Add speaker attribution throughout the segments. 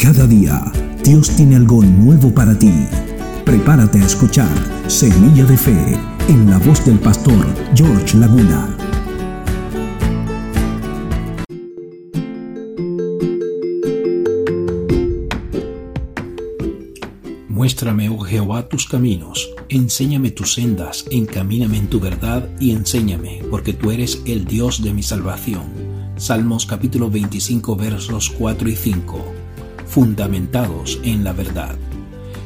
Speaker 1: Cada día Dios tiene algo nuevo para ti. Prepárate a escuchar Semilla de Fe en la voz del pastor George Laguna.
Speaker 2: Muéstrame, oh Jehová, tus caminos, enséñame tus sendas, encamíname en tu verdad y enséñame, porque tú eres el Dios de mi salvación. Salmos capítulo 25 versos 4 y 5. Fundamentados en la verdad.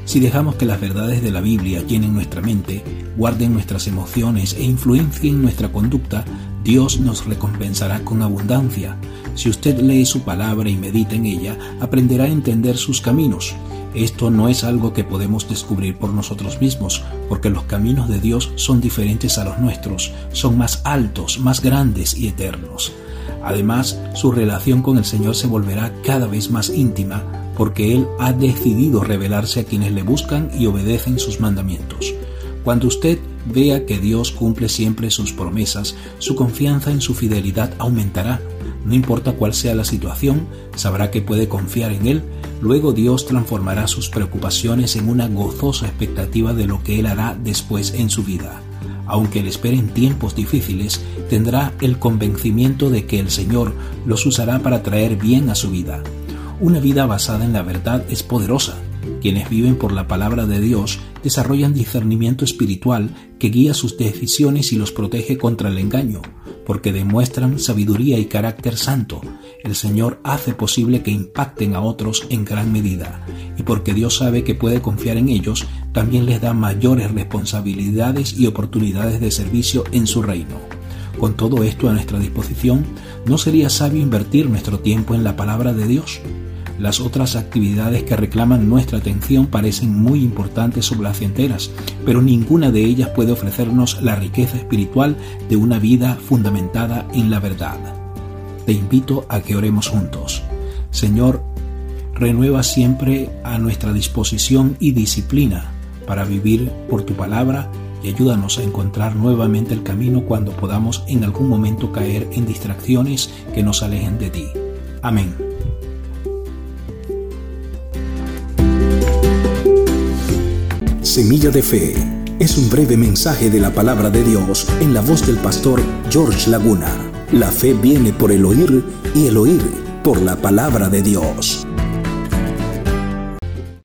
Speaker 2: Si dejamos que las verdades de la Biblia llenen nuestra mente, guarden nuestras emociones e influencien nuestra conducta, Dios nos recompensará con abundancia. Si usted lee su palabra y medita en ella, aprenderá a entender sus caminos. Esto no es algo que podemos descubrir por nosotros mismos, porque los caminos de Dios son diferentes a los nuestros, son más altos, más grandes y eternos. Además, su relación con el Señor se volverá cada vez más íntima porque Él ha decidido revelarse a quienes le buscan y obedecen sus mandamientos. Cuando usted vea que Dios cumple siempre sus promesas, su confianza en su fidelidad aumentará. No importa cuál sea la situación, sabrá que puede confiar en Él. Luego Dios transformará sus preocupaciones en una gozosa expectativa de lo que Él hará después en su vida. Aunque le esperen tiempos difíciles, tendrá el convencimiento de que el Señor los usará para traer bien a su vida. Una vida basada en la verdad es poderosa. Quienes viven por la palabra de Dios desarrollan discernimiento espiritual que guía sus decisiones y los protege contra el engaño, porque demuestran sabiduría y carácter santo. El Señor hace posible que impacten a otros en gran medida, y porque Dios sabe que puede confiar en ellos, también les da mayores responsabilidades y oportunidades de servicio en su reino. Con todo esto a nuestra disposición, ¿no sería sabio invertir nuestro tiempo en la palabra de Dios? Las otras actividades que reclaman nuestra atención parecen muy importantes o placenteras, pero ninguna de ellas puede ofrecernos la riqueza espiritual de una vida fundamentada en la verdad. Te invito a que oremos juntos. Señor, renueva siempre a nuestra disposición y disciplina para vivir por tu palabra y ayúdanos a encontrar nuevamente el camino cuando podamos en algún momento caer en distracciones que nos alejen de ti. Amén.
Speaker 1: Semilla de Fe es un breve mensaje de la palabra de Dios en la voz del pastor George Laguna. La fe viene por el oír y el oír por la palabra de Dios.